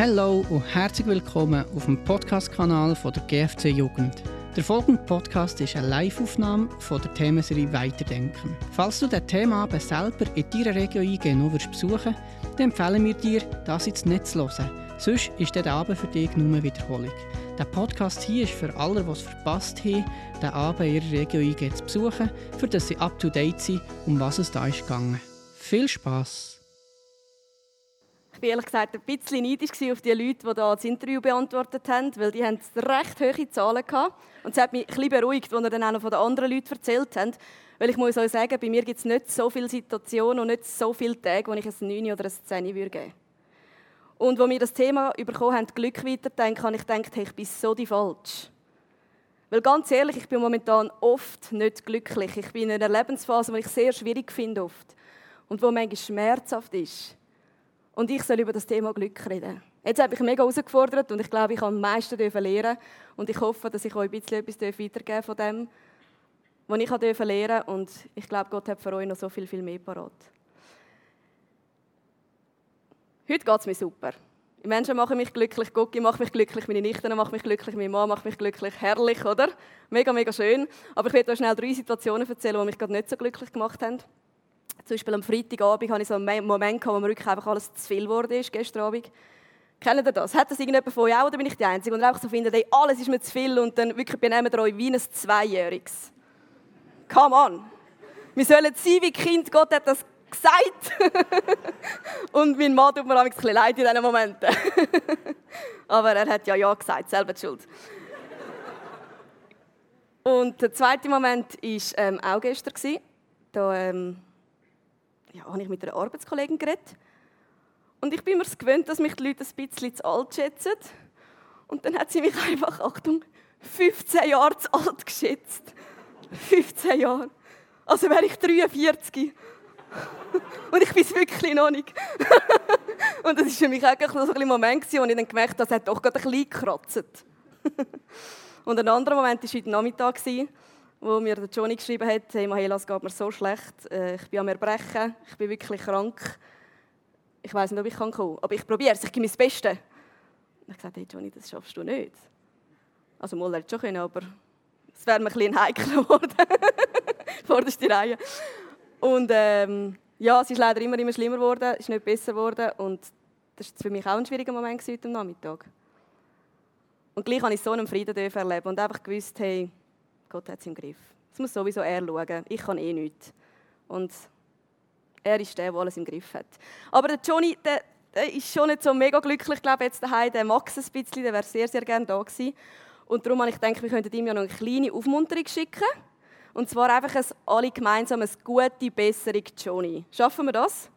Hallo und herzlich willkommen auf dem Podcast-Kanal der GFC Jugend. Der folgende Podcast ist eine Live-Aufnahme von der Themenserie Weiterdenken. Falls du das Thema selber in deiner Region eingehen willst besuchen dann empfehlen wir dir, das jetzt nicht zu hören. Sonst ist der Abend für dich nur eine Wiederholung. Der Podcast hier ist für alle, die es verpasst haben, den Abend in ihrer Region zu besuchen, für dass sie up to date sind, um was es da ist gegangen. Viel Spaß! Ich war ehrlich gesagt ein bisschen neidisch auf die Leute, die da das Interview beantwortet haben, weil die haben recht hohe Zahlen hatten. Und es hat mich ein bisschen beruhigt, als sie dann auch noch von den anderen Leuten erzählt haben. Weil ich muss euch sagen, bei mir gibt es nicht so viele Situationen und nicht so viele Tage, wo ich ein 9 oder ein 10 geben würde. Und wo wir das Thema bekommen haben, Glück weiterdenken, habe ich gedacht, hey, ich bin so die falsch. Weil ganz ehrlich, ich bin momentan oft nicht glücklich. Ich bin in einer Lebensphase, die ich sehr schwierig finde oft. Und wo manchmal schmerzhaft ist. Und ich soll über das Thema Glück reden. Jetzt habe ich mega herausgefordert und ich glaube, ich habe am meisten lernen Und ich hoffe, dass ich euch ein bisschen etwas weitergeben von dem, was ich lernen durfte. Und ich glaube, Gott hat für euch noch so viel, viel mehr parat. Heute geht es mir super. Die Menschen machen mich glücklich, Gocki macht mich glücklich, meine Nichten machen mich glücklich, meine Mann macht mich glücklich. Herrlich, oder? Mega, mega schön. Aber ich werde euch schnell drei Situationen erzählen, die mich gerade nicht so glücklich gemacht haben. Zum Beispiel am Freitagabend hatte ich so einen Moment, wo mir wirklich einfach alles zu viel geworden ist, gestern Abend. Kennt ihr das? Hat das irgendjemand von euch auch oder bin ich die Einzige? Und einfach so findet, hey, alles ist mir zu viel und dann wirklich benehmen ihr euch wie ein Zweijähriges. Come on! Wir sollen sein wie Kind, Gott hat das gesagt. und mein Mann tut mir ein bisschen leid in diesen Momenten. Aber er hat ja Ja gesagt, selber die Schuld. Und der zweite Moment war ähm, auch gestern. Da ähm, ja, habe ich mit einer Arbeitskollegin geredet. Und ich bin mir gewöhnt, dass mich die Leute ein bisschen zu alt schätzen. Und dann hat sie mich einfach, Achtung, 15 Jahre zu alt geschätzt. 15 Jahre. Also wäre ich 43. Und ich bin es wirklich noch nicht. und das war für mich eigentlich so ein Moment, wo ich dann gemerkt habe, das hat doch gerade ein bisschen gekratzt. und ein anderer Moment war heute Nachmittag, wo mir der Johnny geschrieben hat, hey Mahela, es geht mir so schlecht, äh, ich bin am Erbrechen, ich bin wirklich krank. Ich weiß nicht, ob ich kommen kann, aber ich probiere es, ich gebe mein Bestes. Und ich gesagt, hey Johnny, das schaffst du nicht. Also mal hätte schon können, aber es wäre mir ein bisschen heikel geworden. Vorderste Reihe. Und ähm, ja, es ist leider immer, immer schlimmer geworden, es ist nicht besser geworden und das war für mich auch ein schwieriger Moment heute Nachmittag. Und gleich habe ich so einen Frieden erleben und einfach gewusst, hey, Gott hat es im Griff. Es muss sowieso er schauen. Ich kann eh nichts. Und er ist der, der alles im Griff hat. Aber der Johnny, der, der ist schon nicht so mega glücklich, ich glaube jetzt daheim. Der es ein bisschen, der wäre sehr, sehr gerne da gewesen. Und darum habe ich gedacht, wir könnten ihm ja noch eine kleine Aufmunterung schicken. Und zwar einfach ein, alle gemeinsam eine gute Besserung, Johnny. Schaffen wir das?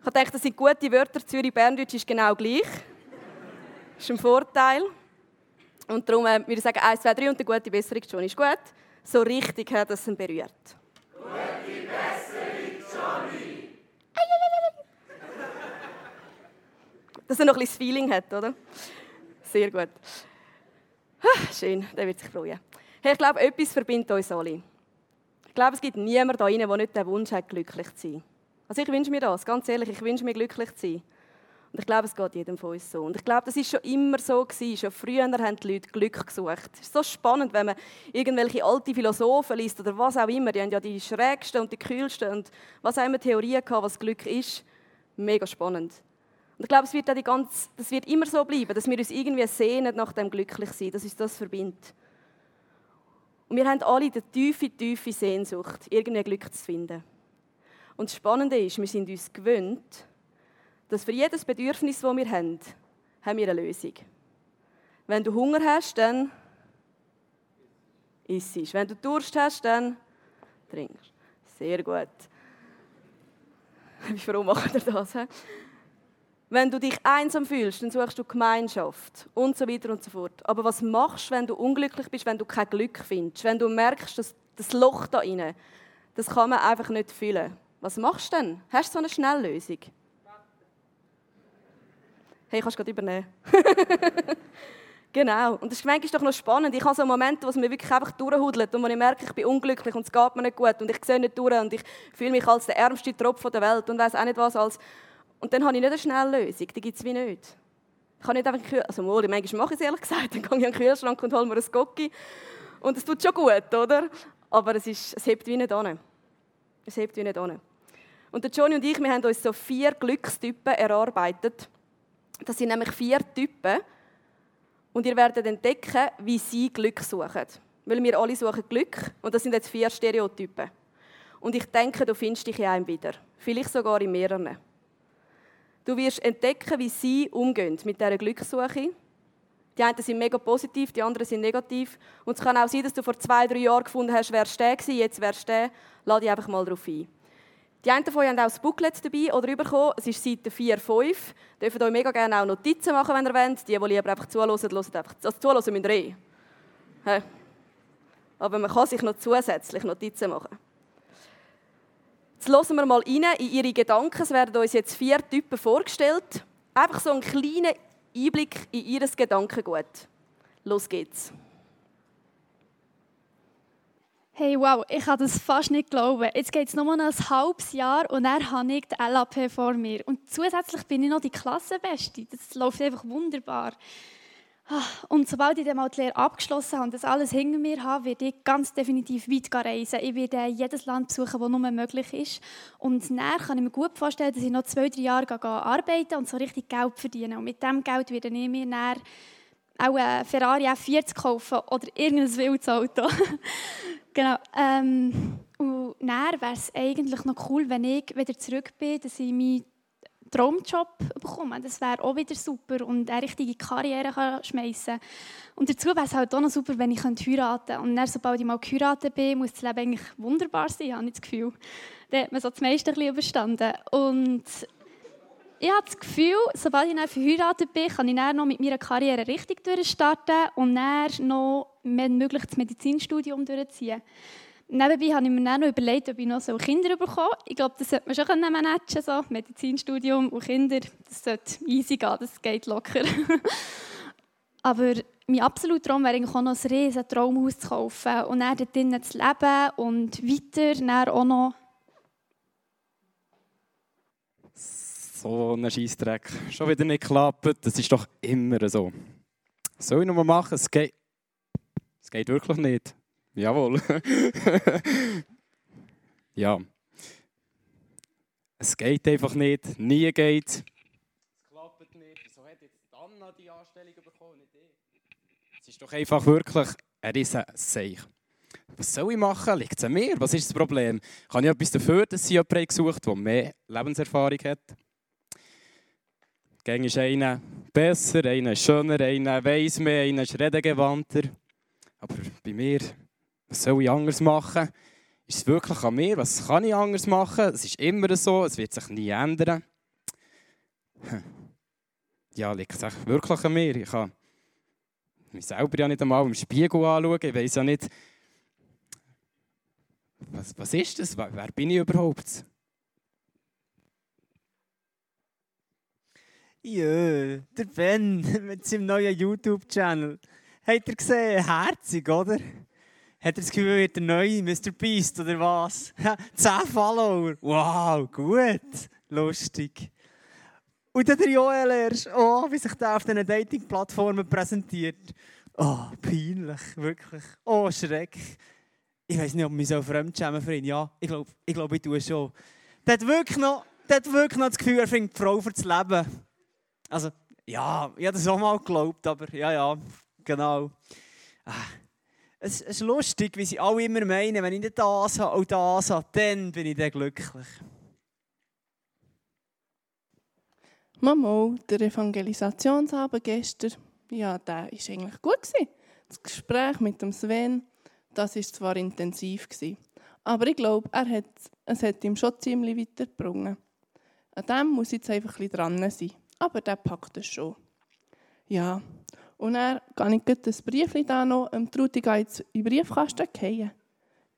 Ich gedacht, das sind gute Wörter. Zürich-Berndeutsch ist genau gleich. Das ist ein Vorteil. Und darum äh, würde ich sagen, 1, 2, 3 und eine gute Besserung, Johnny. Ist gut? So richtig hat es ihn berührt. Gute Besserung, Johnny! Dass er noch ein bisschen das Feeling hat, oder? Sehr gut. Schön, der wird sich freuen. Hey, ich glaube, etwas verbindet uns alle. Ich glaube, es gibt niemanden rein, der nicht den Wunsch hat, glücklich zu sein. Also ich wünsche mir das, ganz ehrlich, ich wünsche mir glücklich zu sein. Und ich glaube, es geht jedem von uns so. Und ich glaube, das ist schon immer so gewesen. Schon früher haben die Leute Glück gesucht. Es ist so spannend, wenn man irgendwelche alte Philosophen liest oder was auch immer. Die haben ja die schrägsten und die kühlsten und was auch immer Theorien gehabt, was Glück ist. Mega spannend. Und ich glaube, es wird, die ganze, das wird immer so bleiben, dass wir uns irgendwie sehnen nach dem Glücklichsein, dass uns das verbindet. Und wir haben alle die tiefe, tiefe Sehnsucht, irgendwie Glück zu finden. Und das Spannende ist, wir sind uns gewöhnt, dass für jedes Bedürfnis, das wir haben, haben wir eine Lösung. Wenn du Hunger hast, dann isst es. Wenn du Durst hast, dann trinkst. Sehr gut. Wie froh macht ihr das? He? Wenn du dich einsam fühlst, dann suchst du Gemeinschaft und so weiter und so fort. Aber was machst du, wenn du unglücklich bist, wenn du kein Glück findest, wenn du merkst, dass das Loch da inne, das kann man einfach nicht füllen. Was machst du denn? Hast du so eine Schnelllösung? Hey, kannst du gerade übernehmen. genau. Und das ist manchmal doch noch spannend. Ich habe so Momente, wo es mir wirklich einfach durchhudelt und wo ich merke, ich bin unglücklich und es geht mir nicht gut und ich sehe nicht durch und ich fühle mich als der ärmste Tropf der Welt und weiß auch nicht was als... Und dann habe ich nicht eine schnelle Lösung. Die gibt es wie nicht. Ich kann nicht einfach also mal, manchmal mache ich es ehrlich gesagt, dann gehe ich in den Kühlschrank und hole mir ein Gocki. Und es tut schon gut, oder? Aber es, ist, es hebt wie nicht an. Es hebt wie nicht an. Und der Johnny und ich, wir haben uns so vier Glückstypen erarbeitet. Das sind nämlich vier Typen. Und ihr werdet entdecken, wie sie Glück suchen. Weil wir alle suchen Glück. Und das sind jetzt vier Stereotypen. Und ich denke, du findest dich in einem wieder. Vielleicht sogar in mehreren. Du wirst entdecken, wie sie umgehen mit dieser Glückssuche. Die einen sind mega positiv, die anderen sind negativ. Und es kann auch sein, dass du vor zwei, drei Jahren gefunden hast, wer der gewesen, jetzt wärst du der. Lade dich einfach mal darauf ein. Die einen von euch haben auch das Booklet dabei oder bekommen. Es ist Seite 4, 5. Ihr dürft euch mega gerne auch Notizen machen, wenn ihr wollt. Die, die lieber einfach zuhören, hören einfach. Also zuhören müsst ihr eh. Aber man kann sich noch zusätzlich Notizen machen. Jetzt hören wir mal rein in Ihre Gedanken. Es werden uns jetzt vier Typen vorgestellt. Einfach so einen kleinen Einblick in Ihr Gedankengut. Los geht's. Hey, wow, ich kann das fast nicht glauben. Jetzt geht es noch ein halbes Jahr und er hat nicht die LAP vor mir. Und zusätzlich bin ich noch die Klassenbeste. Das läuft einfach wunderbar. Ah, und sobald ich dann mal die Lehre abgeschlossen habe und das alles hinter mir habe, werde ich ganz definitiv weit reisen. Ich werde jedes Land besuchen, das nur möglich ist. Und dann kann ich mir gut vorstellen, dass ich noch zwei, drei Jahre arbeiten und so richtig Geld verdienen. Und mit diesem Geld werde ich mir dann auch einen Ferrari F40 kaufen oder irgendein wildes Auto. genau. Ähm, und dann wäre es eigentlich noch cool, wenn ich wieder zurück bin, dass ich mich Traumjob bekommen. Das wäre auch wieder super und eine richtige Karriere schmeißen Und dazu wäre es halt auch noch super, wenn ich heiraten könnte. Und dann, sobald ich mal geheiratet bin, muss das Leben eigentlich wunderbar sein, habe ich das Gefühl. Dann hat man so das meiste ein bisschen überstanden. Und ich habe das Gefühl, sobald ich dann verheiratet bin, kann ich dann noch mit meiner Karriere richtig durchstarten und dann noch, wenn möglich, das Medizinstudium durchziehen. Nebenbei habe ich mir dann noch überlegt, ob ich noch so Kinder bekomme. Ich glaube, das sollte man schon managen so Medizinstudium und Kinder, das sollte easy gehen, das geht locker. Aber mein absoluter Traum wäre auch noch ein riesiges Traumhaus zu kaufen und dann dort drinnen zu leben und weiter dann auch noch... So ein Scheissdreck. Schon wieder nicht geklappt. Das ist doch immer so. Soll ich noch mal machen? Es geht, es geht wirklich nicht. Jawohl. ja. Es geht einfach nicht. Nie geht es. klappt nicht. Wieso hat jetzt Anna die Anstellung bekommen, nicht ich? Es ist doch einfach wirklich ein riesen Seich. Was soll ich machen? Liegt es an mir? Was ist das Problem? Kann ich etwas dafür, dass sie jemanden gesucht der mehr Lebenserfahrung hat? Gäng ist einer besser, einer schöner, einer weiss mehr, einer ist redegewandter. Aber bei mir was soll ich anders machen? Ist es wirklich an mir? Was kann ich anders machen? Es ist immer so, es wird sich nie ändern. Ja, liegt es wirklich an mir? Ich kann mich selber ja nicht einmal im Spiegel anschauen. Ich weiß ja nicht, was, was ist das? Wer, wer bin ich überhaupt? Ja, der Ben mit seinem neuen YouTube-Channel. Habt ihr gesehen? Herzig, oder? Hat er das Gefühl, er wird der neue Mr. Beast oder was? 10 Follower. Wow, gut. Lustig. Und dann der Joel erst. Oh, wie sich der auf diesen Dating-Plattformen präsentiert. Oh, peinlich, wirklich. Oh, Schreck. Ich weiß nicht, ob ich so fremdschämen für ihn. Ja, ich glaube, ich, glaub, ich tue schon. Der hat wirklich noch, der hat wirklich noch das Gefühl, er findet die Frau für das Leben. Also, ja, ich habe das auch mal geglaubt, aber ja, ja, genau. Ah es ist lustig, wie sie alle immer meinen, wenn ich nicht das habe und das habe, dann bin ich dann glücklich. Mama, der Evangelisationsabend gestern, ja, der war eigentlich gut. Das Gespräch mit dem Sven, das war zwar intensiv, aber ich glaube, er hat, es hat ihm schon ziemlich weitergebracht. An dem muss ich jetzt einfach ein bisschen dran sein. Aber der packt es schon. Ja, und dann kann ich das Briefchen da noch ähm, Truti in den Briefkasten fallen.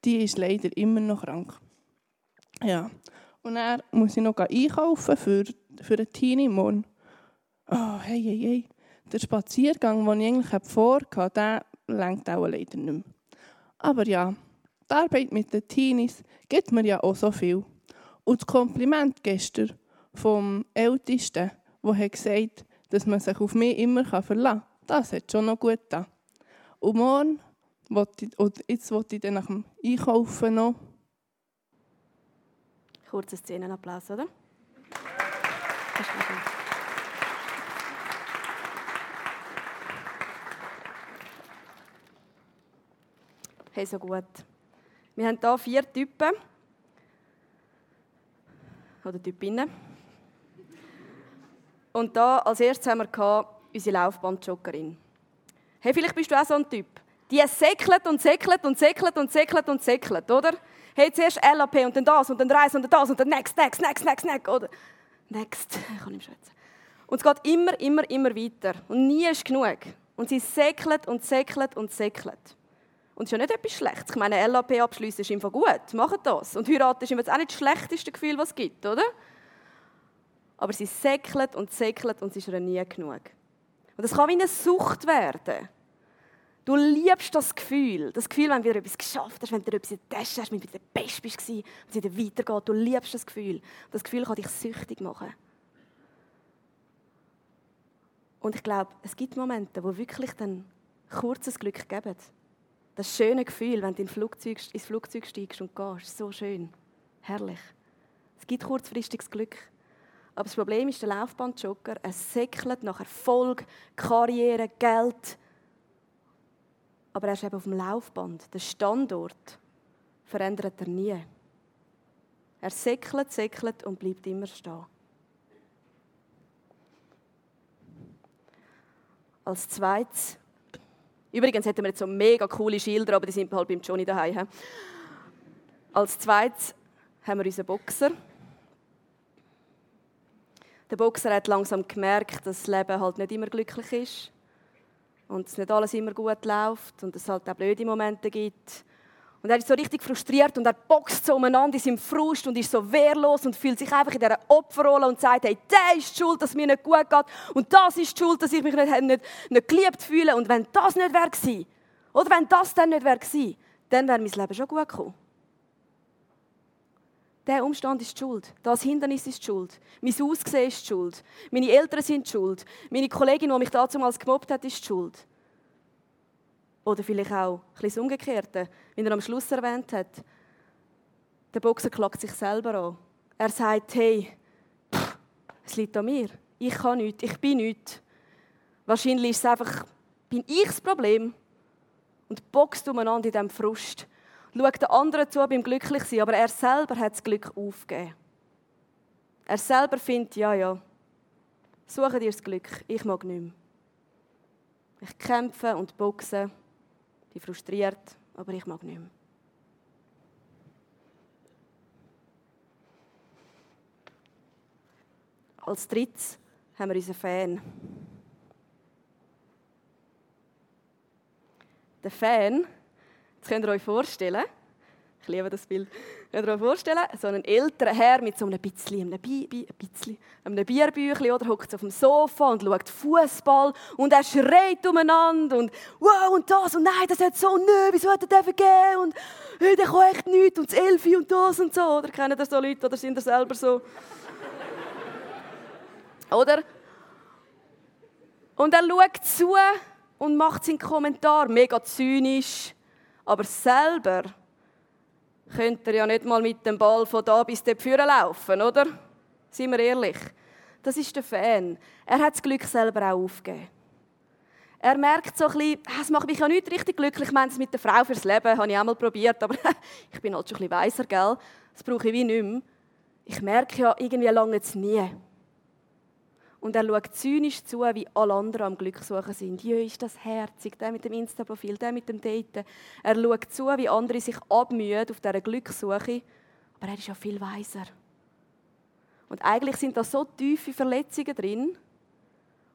Die ist leider immer noch krank. Ja. Und dann muss ich noch einkaufen für, für einen Teenie morgen. Oh, hey, hey, hey. Der Spaziergang, den ich eigentlich vorhatte, der lenkt auch leider nicht mehr. Aber ja, die Arbeit mit den Teenies gibt mir ja auch so viel. Und das Kompliment gestern vom Ältesten, der hat gesagt dass man sich auf mich immer verlassen kann. Das hat schon noch gut getan. Und morgen, ich, und jetzt wollte ich dann nach dem Einkaufen noch. Kurzer Szenenapplaus, oder? Hey, so gut. Wir haben hier vier Typen. Oder Typinnen. Und da als erstes haben wir unsere Laufbandjoggerin. Hey, vielleicht bist du auch so ein Typ. Die säckelt und säckelt und säckelt und säckelt und säckelt, oder? Hey, zuerst LAP und dann das und dann Reis und dann das und dann next, next, next, next, next, oder? Next, ich kann nicht schwätzen. Und es geht immer, immer, immer weiter. Und nie ist genug. Und sie säckelt und säckelt und säckelt. Und es ist ja nicht etwas Schlechtes. Ich meine, LAP abschließen ist einfach gut. Macht das. Und heiraten ist immer auch nicht das schlechteste Gefühl, was es gibt, oder? Aber sie säckelt und säckelt und es ist ihr nie genug. Und das kann wie eine Sucht werden. Du liebst das Gefühl. Das Gefühl, wenn du wieder etwas geschafft hast, wenn du etwas in der Tasche hast, wenn du der Beste warst, wenn es wieder weitergeht. Du liebst das Gefühl. Das Gefühl kann dich süchtig machen. Und ich glaube, es gibt Momente, wo wirklich dann kurzes Glück geben. Das schöne Gefühl, wenn du ins Flugzeug, ins Flugzeug steigst und gehst, so schön, herrlich. Es gibt kurzfristiges Glück. Aber das Problem ist, der Laufbandjogger, er säckelt nach Erfolg, Karriere, Geld. Aber er ist eben auf dem Laufband. Der Standort verändert er nie. Er säckelt, säckelt und bleibt immer stehen. Als zweites Übrigens hätten wir jetzt so mega coole Schilder, aber die sind halt beim Johnny daheim. Als zweites haben wir unseren Boxer. Der Boxer hat langsam gemerkt, dass das Leben halt nicht immer glücklich ist und es nicht alles immer gut läuft und es halt auch blöde Momente gibt. Und er ist so richtig frustriert und er boxt so umeinander in seinem Frust und ist so wehrlos und fühlt sich einfach in dieser Opferrolle und sagt, hey, der ist schuld, dass es mir nicht gut geht und das ist schuld, dass ich mich nicht, nicht, nicht geliebt fühle. Und wenn das nicht wäre gewesen, oder wenn das dann nicht wäre gewesen, dann wäre mein Leben schon gut gekommen. Der Umstand ist schuld. Das Hindernis ist schuld. Mein Aussehen ist schuld. Meine Eltern sind schuld. Meine Kollegin, die mich damals gemobbt hat, ist schuld. Oder vielleicht auch das Umgekehrte, wie er am Schluss erwähnt hat. Der Boxer klagt sich selber an. Er sagt, hey, pff, es liegt an mir. Ich kann nichts, ich bin nichts. Wahrscheinlich ist es einfach, bin ich das Problem. Und boxt umeinander in diesem Frust. Schaut den anderen zu beim Glücklichsein, aber er selber hat das Glück aufgegeben. Er selber findet, ja, ja, suche dir das Glück, ich mag nicht mehr. Ich kämpfe und boxe bin frustriert, aber ich mag nicht mehr. Als drittes haben wir unseren Fan. Der Fan, das könnt ihr euch vorstellen, ich liebe das Bild. Könnt ihr euch vorstellen, so einen älteren Herr mit so einem bisschen, einem, Bi ein einem Bierbüchli oder hockt auf dem Sofa und schaut Fußball und er schreit umeinander und wow und das und nein, das hat so nö, wieso hat er den vergeben und hey, der kann echt nichts und das Elfi und das und so. Oder kennen ihr so Leute oder sind ihr selber so? oder? Und er schaut zu und macht seinen Kommentar mega zynisch, aber selber könnt ihr ja nicht mal mit dem Ball von da bis dort laufen, oder? Seien wir ehrlich. Das ist der Fan. Er hat das Glück selber auch aufgegeben. Er merkt so ein bisschen, ah, es macht mich ja nicht richtig glücklich. Ich meine, es mit der Frau fürs Leben habe ich auch mal probiert, aber ich bin halt schon ein bisschen weiser, gell? Das brauche ich wie nicht mehr. Ich merke ja, irgendwie lange es nie. Und er schaut zynisch zu, wie alle anderen am Glück suchen sind. Jö, ist das herzig, der mit dem Insta-Profil, der mit dem Daten. Er schaut zu, wie andere sich abmühen auf dieser Glückssuche. Aber er ist ja viel weiser. Und eigentlich sind da so tiefe Verletzungen drin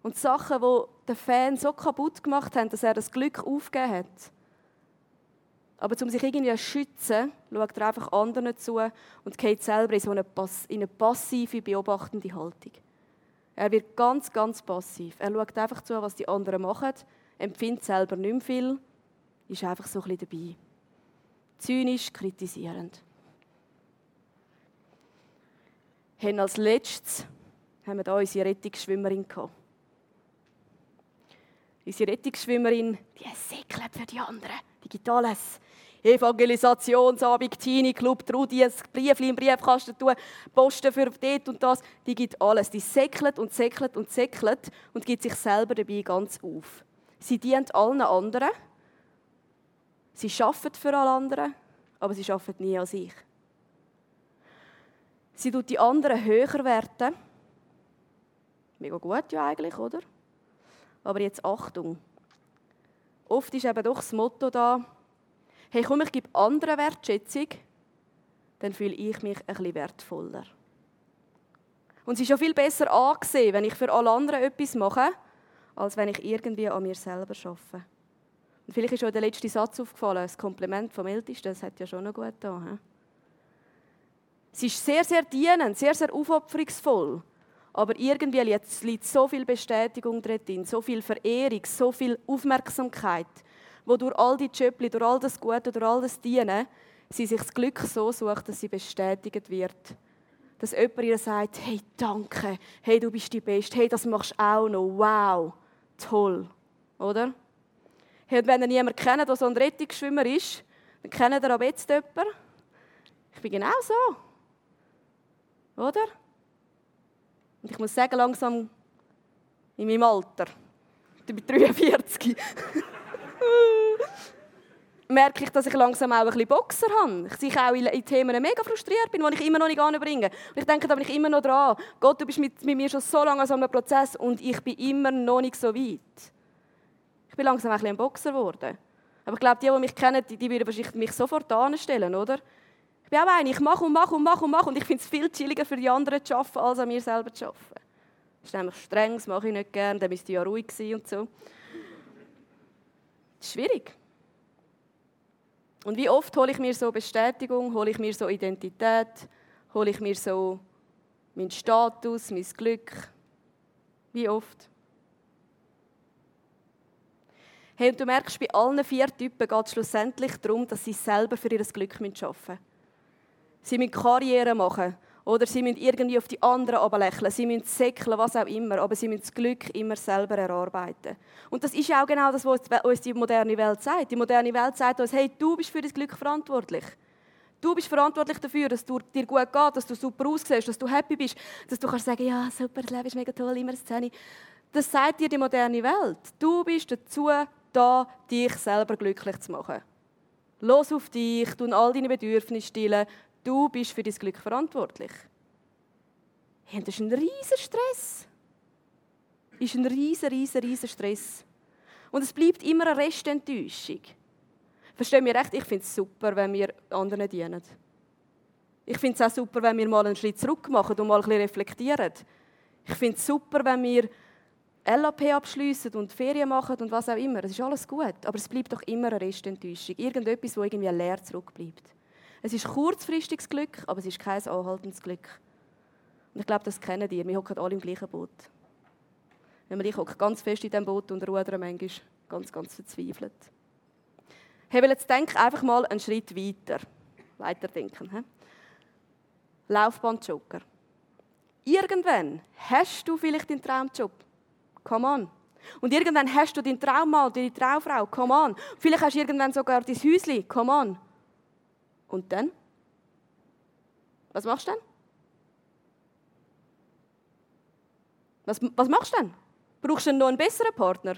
und Sachen, die den Fan so kaputt gemacht haben, dass er das Glück aufgegeben hat. Aber um sich irgendwie zu schützen, schaut er einfach anderen zu und geht selber in so eine, in eine passive, beobachtende Haltung. Er wird ganz, ganz passiv. Er schaut einfach zu, was die anderen machen, empfindet selber nicht mehr viel, ist einfach so ein bisschen dabei. Zynisch, kritisierend. Haben als letztes haben wir hier unsere Rettungsschwimmerin gehabt. Unsere Rettungsschwimmerin, die säckelt für die anderen. Die gibt alles. Evangelisationsabend, Teenie Club, Trudi, ein Briefchen im Briefkasten tun, Posten für dort und das. Die gibt alles. Die säckelt und säckelt und säckelt und gibt sich selber dabei ganz auf. Sie dient allen anderen. Sie arbeitet für alle anderen, aber sie arbeitet nie an sich. Sie tut die anderen höher werten. Mega gut ja eigentlich, oder? Aber jetzt Achtung. Oft ist eben doch das Motto da, hey komm, ich gebe anderen Wertschätzung, dann fühle ich mich bisschen wertvoller. Und es ist ja viel besser angesehen, wenn ich für alle anderen etwas mache, als wenn ich irgendwie an mir selber arbeite. Und vielleicht ist euch der letzte Satz aufgefallen, das Kompliment vom Ältesten, das hat ja schon noch gut da. Es ist sehr, sehr dienend, sehr, sehr aufopferungsvoll. Aber irgendwie liegt so viel Bestätigung drin, so viel Verehrung, so viel Aufmerksamkeit, wo durch all die Jöppli, durch all das Gute, durch all das Dienen, sie sich das Glück so sucht, dass sie bestätigt wird. Dass jemand ihr sagt, hey, danke, hey, du bist die Beste, hey, das machst du auch noch, wow, toll, oder? Hey, und wenn ihr niemanden kennt, der so ein Rettungsschwimmer ist, dann kennt ihr aber jetzt jemanden. Ich bin genau so. Oder? Und ich muss sagen, langsam in meinem Alter, ich bin 43, merke ich, dass ich langsam auch ein bisschen Boxer habe. Ich auch in Themen mega frustriert bin, die ich immer noch nicht anbringe. Und ich denke, da bin ich immer noch dran. Gott, du bist mit, mit mir schon so lange an so einem Prozess und ich bin immer noch nicht so weit. Ich bin langsam ein, bisschen ein Boxer geworden. Aber ich glaube, die, die mich kennen, die, die würden wahrscheinlich mich sofort anstellen, oder? Ich bin auch eine, ich mache und mache und mache und mache und ich finde es viel chilliger für die anderen zu arbeiten, als an mir selber zu arbeiten. Das ist nämlich streng, das mache ich nicht gerne, dann müsste ich ja ruhig sein und so. Schwierig. Und wie oft hole ich mir so Bestätigung, hole ich mir so Identität, hole ich mir so meinen Status, mein Glück. Wie oft? Hey, und du merkst, bei allen vier Typen geht es schlussendlich darum, dass sie selber für ihr Glück arbeiten müssen. Sie müssen Karriere machen. Oder sie müssen irgendwie auf die anderen ablächeln. Sie müssen säckeln, was auch immer. Aber sie müssen das Glück immer selber erarbeiten. Und das ist auch genau das, was uns die moderne Welt sagt. Die moderne Welt sagt uns, hey, du bist für das Glück verantwortlich. Du bist verantwortlich dafür, dass es dir gut geht, dass du super aussiehst, dass du happy bist, dass du kannst sagen, ja, super, das Leben ist mega toll, immer eine Szene. Das sagt dir die moderne Welt. Du bist dazu da, dich selber glücklich zu machen. Los auf dich, tun all deine Bedürfnisse stillen, Du bist für dein Glück verantwortlich. Hey, das ist ein riesiger Stress. Das ist ein riesiger, riesiger, riesiger Stress. Und es bleibt immer eine Restenttäuschung. Verstehen wir recht? Ich finde es super, wenn wir anderen dienen. Ich finde es auch super, wenn wir mal einen Schritt zurück machen und mal ein bisschen reflektieren. Ich finde es super, wenn wir LAP abschließen und Ferien machen und was auch immer. Das ist alles gut. Aber es bleibt doch immer eine Restenttäuschung. Irgendetwas, wo irgendwie leer zurückbleibt. Es ist kurzfristiges Glück, aber es ist kein anhaltendes Glück. Und ich glaube, das kennen ihr. Wir hocken alle im gleichen Boot. Wenn man ich hocke ganz fest in diesem Boot und rudern manchmal ganz, ganz verzweifelt. Hey, weil jetzt denk einfach mal einen Schritt weiter. Weiterdenken. He? Laufbahnjoker. Irgendwann hast du vielleicht deinen Traumjob. Come on. Und irgendwann hast du deinen Traummann, deine Traumfrau. Come on. Vielleicht hast du irgendwann sogar dein Häuschen. Come on. Und dann? Was machst du dann? Was, was machst du dann? Brauchst du noch einen besseren Partner?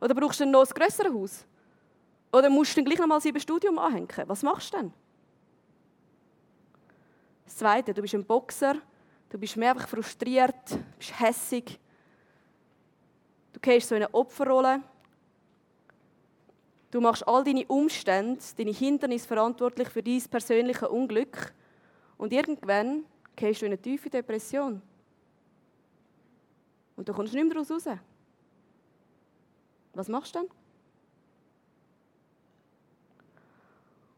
Oder brauchst du noch ein grösseres Haus? Oder musst du dann gleich noch mal sieben Studium anhängen? Was machst du dann? Das Zweite, du bist ein Boxer, du bist mehr einfach frustriert, du bist hässig. Du gehst so in eine Opferrolle. Du machst all deine Umstände, deine Hindernisse verantwortlich für dein persönliches Unglück. Und irgendwann gehst du in eine tiefe Depression. Und du kommst nicht mehr daraus raus. Was machst du dann?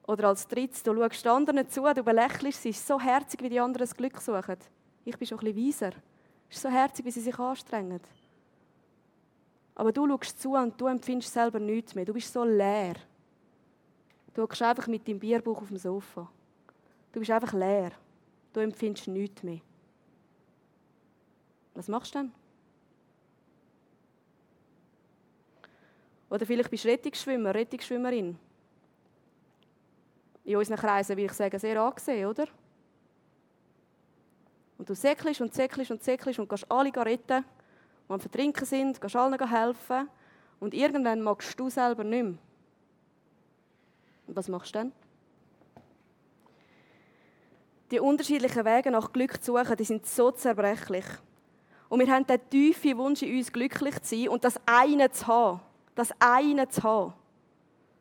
Oder als drittes, du schaust anderen zu, du belächelst sie, es ist so herzig, wie die anderen das Glück suchen. Ich bin schon ein bisschen weiser. Es ist so herzig, wie sie sich anstrengen. Aber du schaust zu und du empfindest selber nichts mehr. Du bist so leer. Du hockst einfach mit deinem Bierbuch auf dem Sofa. Du bist einfach leer. Du empfindest nichts mehr. Was machst du dann? Oder vielleicht bist du Rettungsschwimmer, Rettungsschwimmerin. In unseren Kreisen, wie ich sage, sehr angesehen, oder? Und du säckelst und säckelst und säckelst und gehst alle retten, die am Vertrinken sind, gehst allen helfen. Und irgendwann magst du selber nicht mehr. Und was machst du dann? Die unterschiedlichen Wege nach Glück zu suchen, die sind so zerbrechlich. Und wir haben den tiefen Wunsch in uns, glücklich zu sein und das eine zu haben. Das eine zu haben.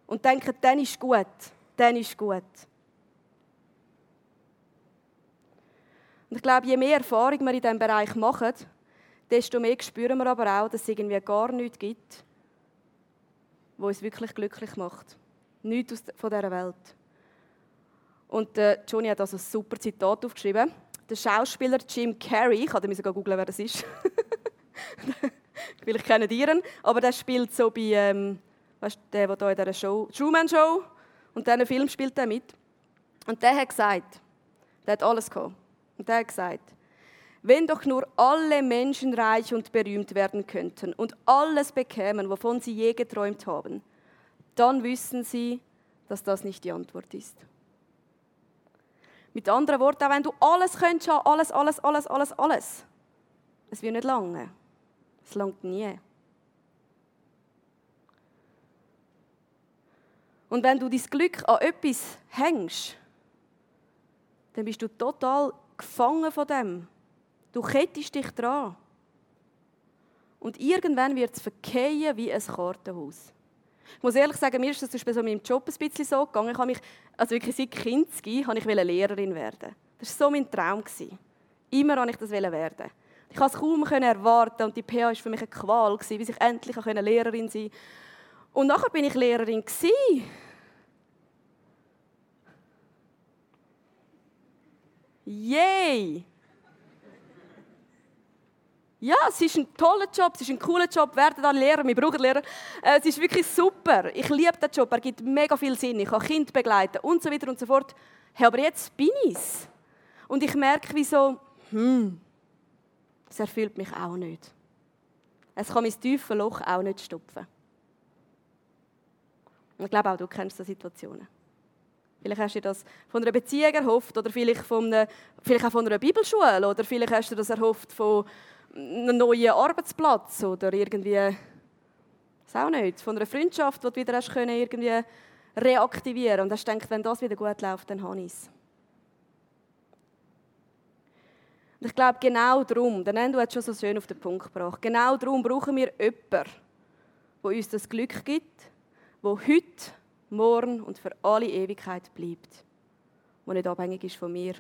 Und denken, dann ist gut. Dann ist gut. Und ich glaube, je mehr Erfahrung wir in diesem Bereich machen, desto mehr spüren wir aber auch, dass es irgendwie gar nichts gibt, was uns wirklich glücklich macht. Nichts von dieser Welt. Und äh, Johnny hat also ein super Zitat aufgeschrieben. Der Schauspieler Jim Carrey, ich musste sogar googeln, wer das ist. Vielleicht kennen die ihn, aber der spielt so bei, ähm, weißt, der, der hier in dieser Show, Truman Show, und diesen Film spielt er mit. Und der hat gesagt, der hat alles gehabt. Und der hat gesagt, wenn doch nur alle Menschen reich und berühmt werden könnten und alles bekämen, wovon sie je geträumt haben, dann wüssten sie, dass das nicht die Antwort ist. Mit anderen Worten, auch wenn du alles könntest, alles, alles, alles, alles, alles, es wird nicht lange. Es langt nie. Und wenn du dein Glück an etwas hängst, dann bist du total gefangen von dem. Du kettest dich dran. Und irgendwann wird es verkehren wie ein Kartenhaus. Ich muss ehrlich sagen, mir ist das zum Beispiel so mit meinem Job ein bisschen so gegangen. Ich habe mich, also wirklich seit Kindesgehen, habe ich Lehrerin werden. Das war so mein Traum. Immer wollte ich das werden. Ich konnte es kaum erwarten und die PH war für mich eine Qual, bis ich endlich Lehrerin sein konnte. Und nachher bin ich Lehrerin. Yay! Ja, es ist ein toller Job, es ist ein cooler Job, werden alle Lehrer, wir brauchen Lehrer. Äh, es ist wirklich super. Ich liebe den Job, er gibt mega viel Sinn. Ich kann Kinder begleiten und so weiter und so fort. Hey, aber jetzt bin ich es. Und ich merke, wie so, hm, es erfüllt mich auch nicht. Es kann mein tiefes Loch auch nicht stopfen. Ich glaube auch, du kennst diese Situationen. Vielleicht hast du dir das von einer Beziehung erhofft oder vielleicht, von einer, vielleicht auch von einer Bibelschule oder vielleicht hast du das erhofft von einen neuen Arbeitsplatz oder irgendwie, das auch nicht, von einer Freundschaft, die du wieder hast können, irgendwie reaktivieren und hast gedacht, wenn das wieder gut läuft, dann habe ich es. Und ich glaube, genau darum, der Nendo hat schon so schön auf den Punkt gebracht, genau darum brauchen wir jemanden, der uns das Glück gibt, wo heute, morgen und für alle Ewigkeit bleibt, wo nicht abhängig ist von mir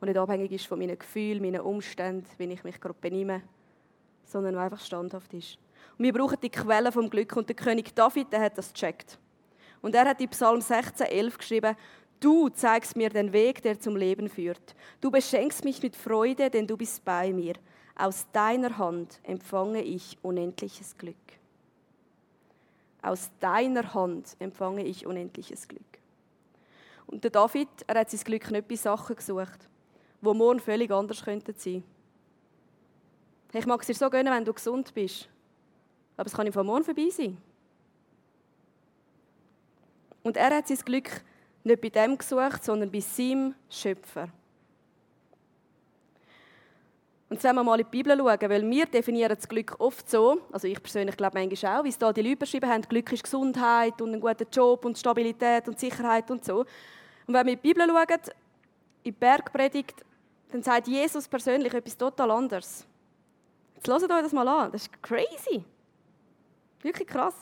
und nicht abhängig ist von meinen Gefühlen, meinen Umständen, wie ich mich gerade benehme, sondern einfach standhaft ist. Und wir brauchen die Quelle vom Glück und der König David, der hat das gecheckt. Und er hat in Psalm 16, 11 geschrieben, Du zeigst mir den Weg, der zum Leben führt. Du beschenkst mich mit Freude, denn du bist bei mir. Aus deiner Hand empfange ich unendliches Glück. Aus deiner Hand empfange ich unendliches Glück. Und der David, er hat sein Glück nicht bei Sachen gesucht die morgen völlig anders könnten sein. Ich mag es dir so gönnen, wenn du gesund bist. Aber es kann ihm von morgen vorbei sein. Und er hat sein Glück nicht bei dem gesucht, sondern bei seinem Schöpfer. Und wir mal in die Bibel schauen, weil wir definieren das Glück oft so, also ich persönlich glaube manchmal auch, wie es da die Leute beschrieben haben, Glück ist Gesundheit und ein guter Job und Stabilität und Sicherheit und so. Und wenn wir in die Bibel schauen, in die Bergpredigt, dann sagt Jesus persönlich etwas total anderes. Jetzt hört euch das mal an. Das ist crazy. Wirklich krass.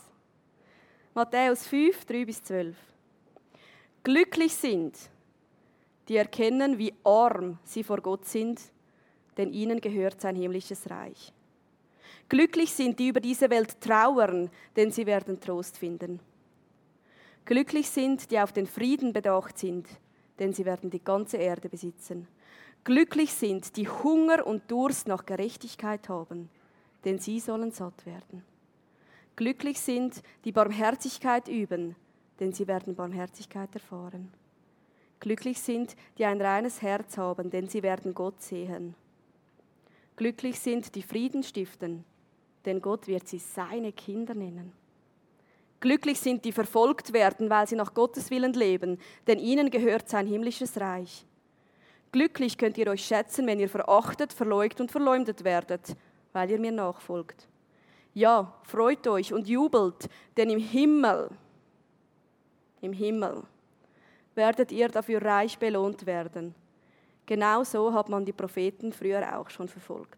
Matthäus 5, 3 bis 12. Glücklich sind, die erkennen, wie arm sie vor Gott sind, denn ihnen gehört sein himmlisches Reich. Glücklich sind, die über diese Welt trauern, denn sie werden Trost finden. Glücklich sind, die auf den Frieden bedacht sind, denn sie werden die ganze Erde besitzen. Glücklich sind, die Hunger und Durst nach Gerechtigkeit haben, denn sie sollen satt werden. Glücklich sind, die Barmherzigkeit üben, denn sie werden Barmherzigkeit erfahren. Glücklich sind, die ein reines Herz haben, denn sie werden Gott sehen. Glücklich sind, die Frieden stiften, denn Gott wird sie seine Kinder nennen. Glücklich sind die verfolgt werden, weil sie nach Gottes Willen leben, denn ihnen gehört sein himmlisches Reich. Glücklich könnt ihr euch schätzen, wenn ihr verachtet, verleugnet und verleumdet werdet, weil ihr mir nachfolgt. Ja, freut euch und jubelt, denn im Himmel, im Himmel werdet ihr dafür reich belohnt werden. Genau so hat man die Propheten früher auch schon verfolgt.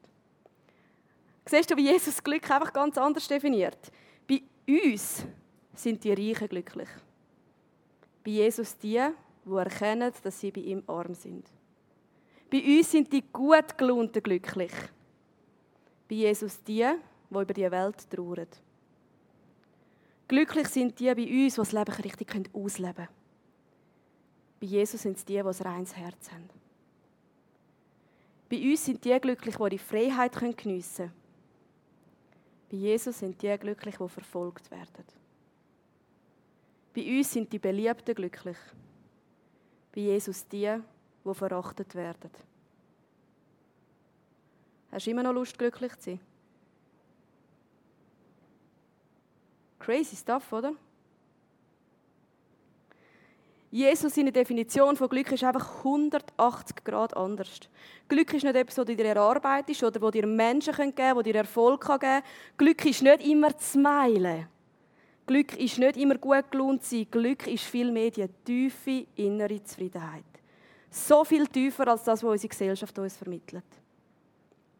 Siehst du, wie Jesus Glück einfach ganz anders definiert? Bei uns sind die Reichen glücklich. Bei Jesus die, die erkennen, dass sie bei ihm arm sind. Bei uns sind die gut gelohnten glücklich. Bei Jesus die, die über die Welt trauern. Glücklich sind die bei uns, die das Leben richtig ausleben können. Bei Jesus sind es die, die ein reines Herz haben. Bei uns sind die glücklich, die die Freiheit geniessen können. Bei Jesus sind die glücklich, die verfolgt werden. Bei uns sind die Beliebten glücklich. Bei Jesus die, die verachtet werden. Hast du immer noch Lust, glücklich zu sein? Crazy stuff, oder? Jesus, seine Definition von Glück ist einfach 180 Grad anders. Glück ist nicht etwas, das du dir erarbeitest oder wo dir Menschen geben können, wo dir Erfolg geben kann. Glück ist nicht immer zu smilen. Glück ist nicht immer gut gelohnt sein. Glück ist vielmehr die tiefe innere Zufriedenheit. So viel tiefer als das, was unsere Gesellschaft uns vermittelt.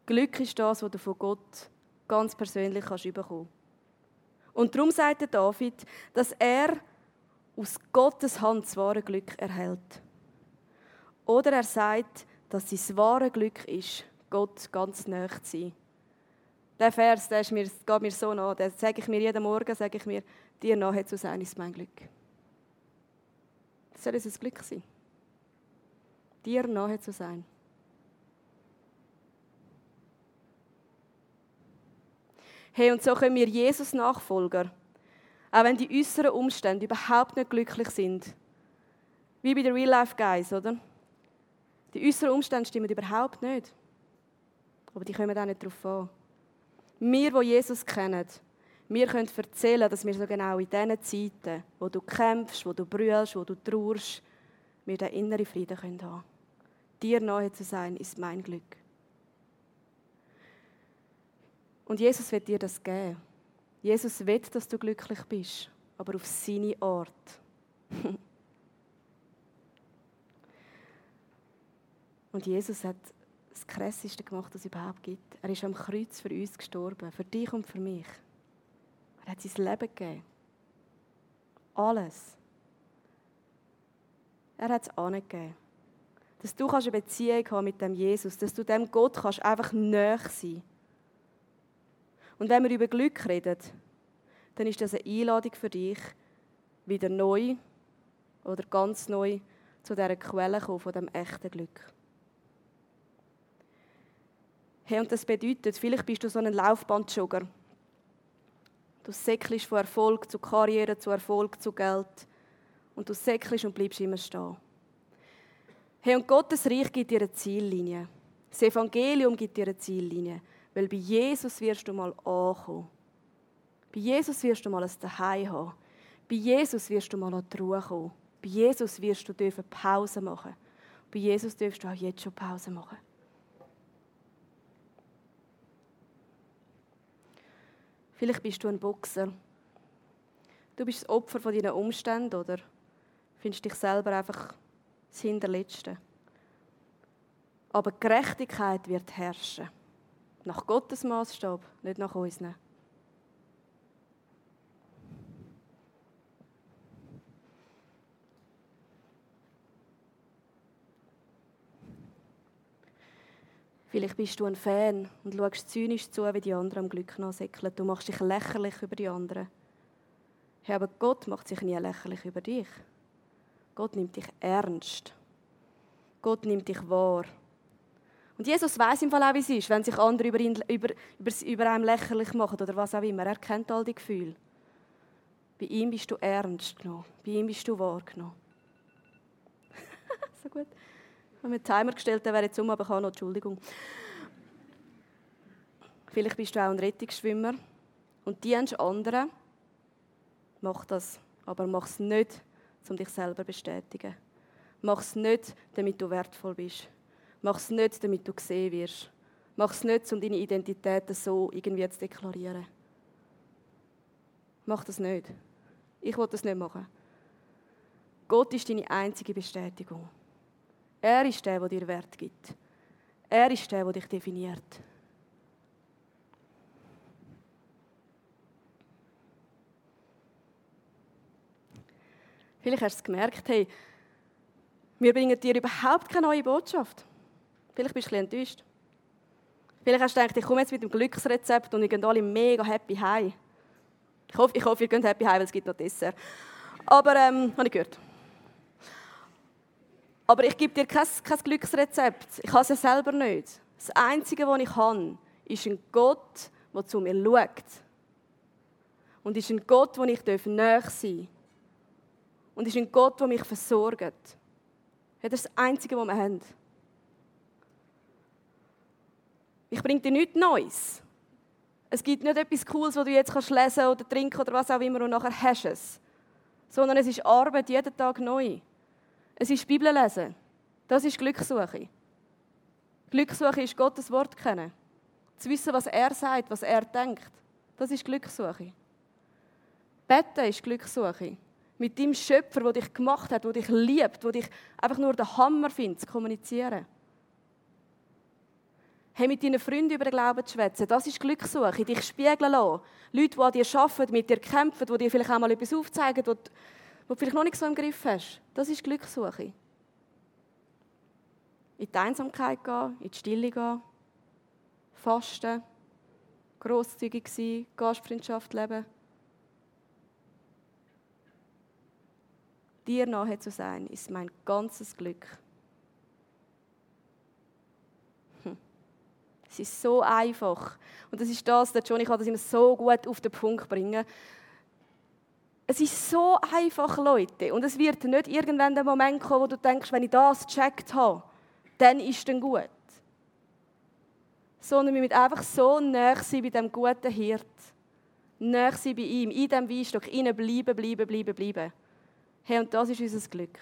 Glück ist das, was du von Gott ganz persönlich kannst bekommen Und darum sagt David, dass er aus Gottes Hand das wahre Glück erhält. Oder er sagt, dass sein wahre Glück ist, Gott ganz nahe zu sein. Der Vers, der ist mir, geht mir so nah. Den sage ich mir jeden Morgen, sage ich mir, dir nahe zu sein, ist mein Glück. Das soll unser Glück sein. Dir nahe zu sein. Hey, und so können wir Jesus Nachfolger auch wenn die äußeren Umstände überhaupt nicht glücklich sind. Wie bei den Real Life Guys, oder? Die äußeren Umstände stimmen überhaupt nicht. Aber die kommen auch nicht darauf an. Wir, die Jesus kennen, wir können erzählen, dass wir so genau in diesen Zeiten, wo du kämpfst, wo du brüllst, wo du trauerst, wir den inneren Frieden haben können Dir nahe zu sein, ist mein Glück. Und Jesus wird dir das geben. Jesus will, dass du glücklich bist, aber auf seine Art. Und Jesus hat das Krasseste gemacht, was es überhaupt gibt. Er ist am Kreuz für uns gestorben, für dich und für mich. Er hat sein Leben gegeben. Alles. Er hat es angegeben. Dass du eine Beziehung haben mit dem Jesus, dass du dem Gott kannst einfach näher sein kannst. Und wenn wir über Glück reden, dann ist das eine Einladung für dich, wieder neu oder ganz neu zu dieser Quelle kommen, von dem echten Glück. Hey, und das bedeutet, vielleicht bist du so ein Laufbandjogger. Du säckelst von Erfolg zu Karriere, zu Erfolg zu Geld. Und du säckelst und bleibst immer stehen. Hey, und Gottes Reich gibt dir eine Ziellinie. Das Evangelium gibt dir eine Ziellinie. Weil bei Jesus wirst du mal ankommen. Bei Jesus wirst du mal ein Zuhause haben. Bei Jesus wirst du mal an die Ruhe kommen. Bei Jesus wirst du dürfen Pause machen. Bei Jesus darfst du auch jetzt schon Pause machen. Vielleicht bist du ein Boxer. Du bist das Opfer von deinen Umständen oder findest dich selber einfach das Hinterletzte. Aber Gerechtigkeit wird herrschen. Nach Gottes Maßstab, nicht nach unseren. Vielleicht bist du ein Fan und schaust zynisch zu, wie die anderen am Glück nachsäckeln. Du machst dich lächerlich über die anderen. Hey, aber Gott macht sich nie lächerlich über dich. Gott nimmt dich ernst. Gott nimmt dich wahr. Und Jesus weiß im Fall auch, wie es ist, wenn sich andere über, ihn, über, über, über einen lächerlich machen oder was auch immer. Er kennt all die Gefühle. Bei ihm bist du ernst genommen. Bei ihm bist du wahrgenommen. so gut. Ich habe mir Timer gestellt, der wäre jetzt um, aber ich kann noch, Entschuldigung. Vielleicht bist du auch ein Rettungsschwimmer und dienst anderen, mach das. Aber mach es nicht, um dich selber zu bestätigen. Mach es nicht, damit du wertvoll bist. Mach es nicht, damit du gesehen wirst. Mach es nicht, um deine Identität so irgendwie zu deklarieren. Mach das nicht. Ich will das nicht machen. Gott ist deine einzige Bestätigung. Er ist der, der dir Wert gibt. Er ist der, der dich definiert. Vielleicht hast du es gemerkt, hey, wir bringen dir überhaupt keine neue Botschaft. Vielleicht bist du ein enttäuscht. Vielleicht hast du gedacht, ich komme jetzt mit dem Glücksrezept und wir gehen alle mega happy heim. Ich hoffe, ich hoffe ihr geht happy heim, weil es gibt noch Dessert. Aber, ähm, habe ich gehört. Aber ich gebe dir kein, kein Glücksrezept. Ich habe es ja selber nicht. Das Einzige, was ich kann, ist ein Gott, der zu mir schaut. Und ist ein Gott, wo ich näher sein darf. Und ist ein Gott, der mich versorgt. Das ist das Einzige, was wir haben. Ich bringe dir nichts Neues. Es gibt nicht etwas Cooles, was du jetzt kannst lesen oder trinken oder was auch immer und nachher hast es. Sondern es ist Arbeit jeden Tag neu. Es ist Bibel lesen. Das ist Glückssuche. Glückssuche ist Gottes Wort kennen. Zu wissen, was er sagt, was er denkt. Das ist Glückssuche. Beten ist Glückssuche mit dem Schöpfer, der dich gemacht hat, der dich liebt, der dich einfach nur den Hammer findet, zu kommunizieren. Hey, mit deinen Freunden über den Glauben zu schwätzen, das ist Glückssuche, dich spiegeln lassen. Leute, die an dir arbeiten, mit dir kämpfen, die dir vielleicht auch mal etwas aufzeigen, wo du vielleicht noch nicht so im Griff hast. Das ist Glückssuche. In die Einsamkeit gehen, in die Stille gehen, fasten, grosszügig sein, Gastfreundschaft leben. dir nahe zu sein, ist mein ganzes Glück. Es ist so einfach. Und das ist das, der John, ich kann das immer so gut auf den Punkt bringen. Es ist so einfach, Leute. Und es wird nicht irgendwann der Moment kommen, wo du denkst, wenn ich das gecheckt habe, dann ist es gut. Sondern wir müssen einfach so nah sein bei dem guten Hirt. Nah sein bei ihm, in diesem Weinstock, innen bleiben, bleiben, bleiben, bleiben. Hey, und das ist unser Glück.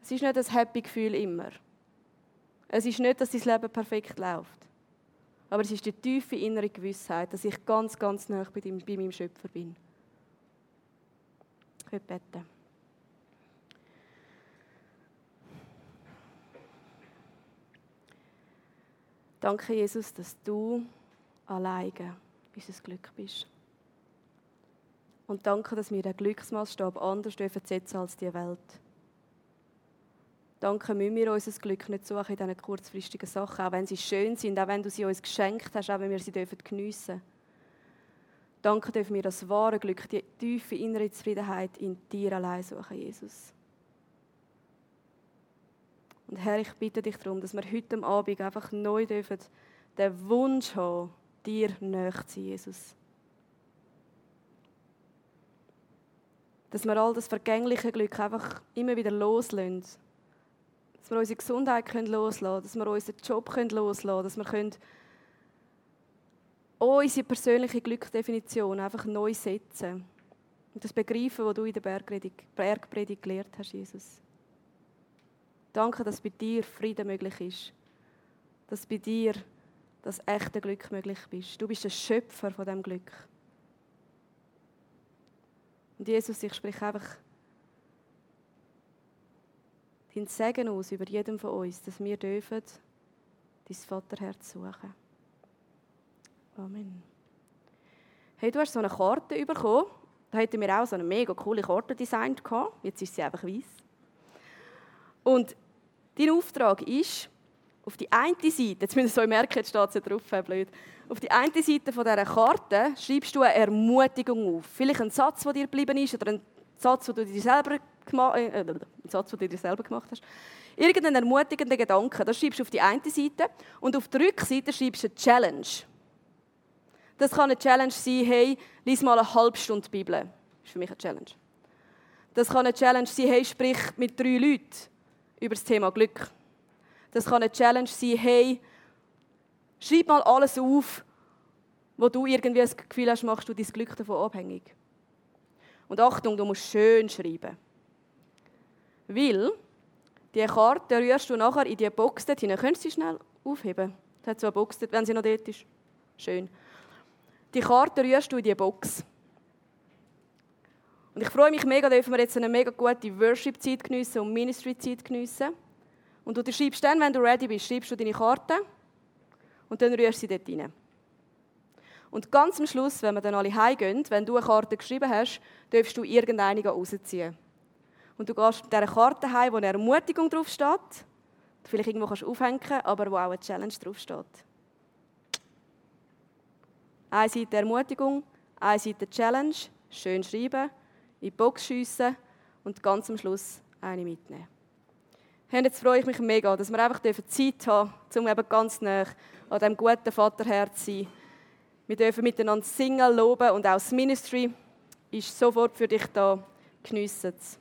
Es ist nicht das Happy-Gefühl immer. Es ist nicht, dass dein Leben perfekt läuft. Aber es ist die tiefe innere Gewissheit, dass ich ganz, ganz nah bei, bei meinem Schöpfer bin. Ich will beten. Danke, Jesus, dass du alleine unser Glück bist. Und danke, dass wir den Glücksmaßstab anders setzen als die Welt. Danke, müssen wir unser Glück nicht suchen in diesen kurzfristigen Sachen, auch wenn sie schön sind, auch wenn du sie uns geschenkt hast, auch wenn wir sie dürfen geniessen Danke dürfen wir das wahre Glück, die tiefe innere Zufriedenheit in dir allein suchen, Jesus. Und Herr, ich bitte dich darum, dass wir heute Abend einfach neu dürfen den Wunsch haben, dir näher zu sein, Jesus. dass wir all das vergängliche Glück einfach immer wieder loslassen. Dass wir unsere Gesundheit loslassen können, dass wir unseren Job loslassen können, dass wir können unsere persönliche Glücksdefinition einfach neu setzen. Und das begreifen, was du in der Bergpredigt, Bergpredigt gelehrt hast, Jesus. Danke, dass bei dir Frieden möglich ist. Dass bei dir das echte Glück möglich ist. Du bist der Schöpfer von dem Glück. Und Jesus, ich spreche einfach dein Segen aus über jedem von uns, dass wir dürfen dein Vaterherz suchen. Amen. Hey, du hast so eine Karte bekommen. Da hätten wir auch so eine mega coole Karte designt Jetzt ist sie einfach weiß. Und dein Auftrag ist, auf die eine Seite, jetzt müsst ihr euch merken, jetzt steht es drauf, blöd. Auf die eine Seite von dieser Karte schreibst du eine Ermutigung auf. Vielleicht ein Satz, der dir geblieben ist, oder ein Satz, den du dir selber, gemacht, äh, äh, Satz, den du dir selber gemacht hast. Irgendeinen ermutigenden Gedanken, das schreibst du auf die eine Seite. Und auf der Rückseite schreibst du eine Challenge. Das kann eine Challenge sein, hey, lies mal eine halbe Stunde Bibel. Das ist für mich eine Challenge. Das kann eine Challenge sein, hey, sprich mit drei Leuten über das Thema Glück. Das kann eine Challenge sein, hey, schreib mal alles auf, wo du irgendwie das Gefühl hast, machst du dein Glück davon abhängig. Und Achtung, du musst schön schreiben. Weil die Karte rührst du nachher in die Box dort hinein. Könntest du sie schnell aufheben? Das hat so eine Box dort, wenn sie noch dort ist. Schön. Die Karte rührst du in die Box. Und ich freue mich mega, dürfen wir jetzt eine mega gute Worship-Zeit geniessen und Ministry-Zeit geniessen. Und du schreibst dann, wenn du ready bist, schreibst du deine Karte und dann rührst du sie dort rein. Und ganz am Schluss, wenn wir dann alle heimgehen, wenn du eine Karte geschrieben hast, darfst du irgendeine rausziehen. Und du gehst mit dieser Karte heim, wo eine Ermutigung draufsteht, vielleicht irgendwo kannst aufhängen, aber wo auch eine Challenge draufsteht. Eine Seite Ermutigung, eine Seite Challenge, schön schreiben, in die Box schiessen und ganz am Schluss eine mitnehmen. Hey, jetzt freue ich mich mega, dass wir einfach Zeit haben, um eben ganz nah an diesem guten Vaterherz zu sein. Wir dürfen miteinander singen, loben und auch das Ministry ist sofort für dich da. Geniessen es.